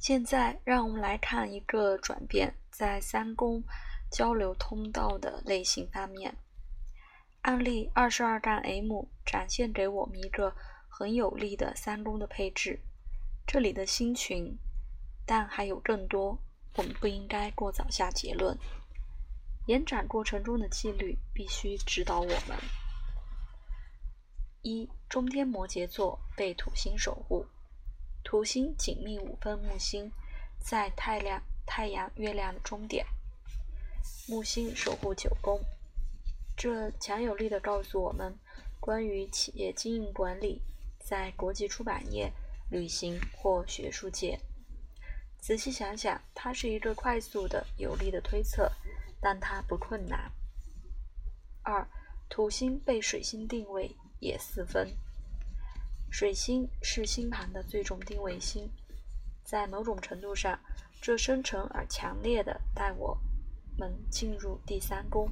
现在，让我们来看一个转变在三宫交流通道的类型方面。案例二十二杠 M 展现给我们一个很有力的三宫的配置。这里的星群，但还有更多，我们不应该过早下结论。延展过程中的纪律必须指导我们。一中天摩羯座被土星守护，土星紧密五分木星在太阳、太阳、月亮的终点，木星守护九宫，这强有力的告诉我们关于企业经营管理在国际出版业、旅行或学术界。仔细想想，它是一个快速的、有力的推测，但它不困难。二土星被水星定位。也四分。水星是星盘的最终定位星，在某种程度上，这深沉而强烈的带我们进入第三宫。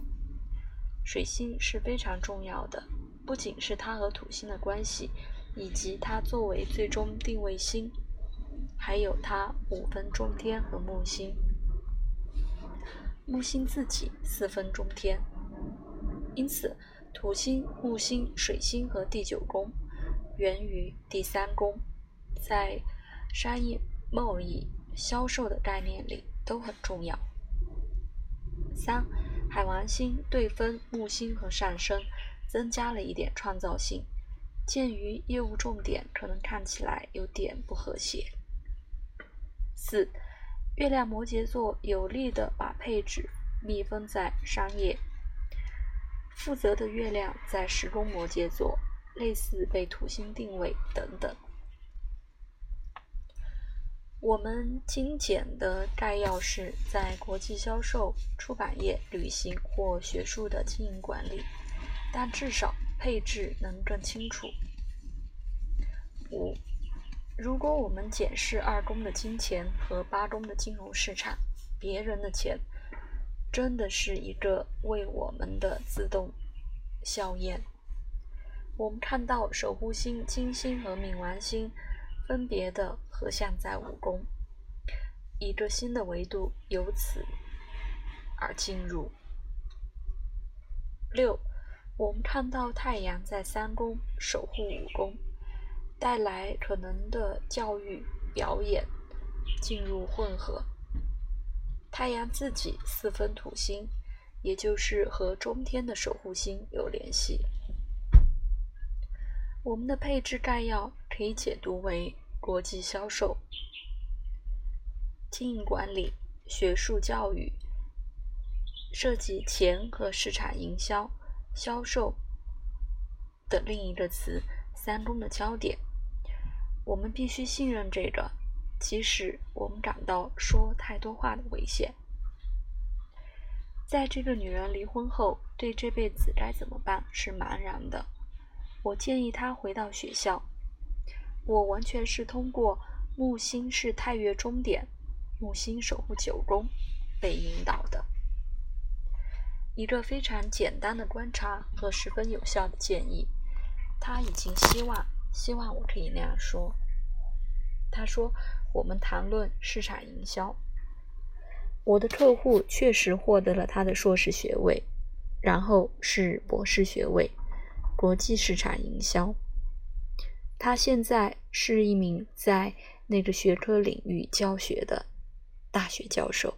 水星是非常重要的，不仅是它和土星的关系，以及它作为最终定位星，还有它五分中天和木星。木星自己四分中天，因此。土星、木星、水星和第九宫源于第三宫，在商业、贸易、销售的概念里都很重要。三，海王星对分木星和上升，增加了一点创造性。鉴于业务重点可能看起来有点不和谐。四，月亮摩羯座有力的把配置密封在商业。负责的月亮在十宫摩羯座，类似被土星定位等等。我们精简的概要是在国际销售、出版业、旅行或学术的经营管理，但至少配置能更清楚。五，如果我们检视二宫的金钱和八宫的金融市场，别人的钱。真的是一个为我们的自动效验。我们看到守护星金星和冥王星分别的合相在五宫，一个新的维度由此而进入。六，我们看到太阳在三宫守护五宫，带来可能的教育表演进入混合。太阳自己四分土星，也就是和中天的守护星有联系。我们的配置概要可以解读为：国际销售、经营管理、学术教育、涉及钱和市场营销、销售的另一个词——三宫的焦点。我们必须信任这个。即使我们感到说太多话的危险，在这个女人离婚后，对这辈子该怎么办是茫然的。我建议他回到学校。我完全是通过木星是太月终点，木星守护九宫被引导的。一个非常简单的观察和十分有效的建议。他已经希望，希望我可以那样说。他说。我们谈论市场营销。我的客户确实获得了他的硕士学位，然后是博士学位，国际市场营销。他现在是一名在那个学科领域教学的大学教授。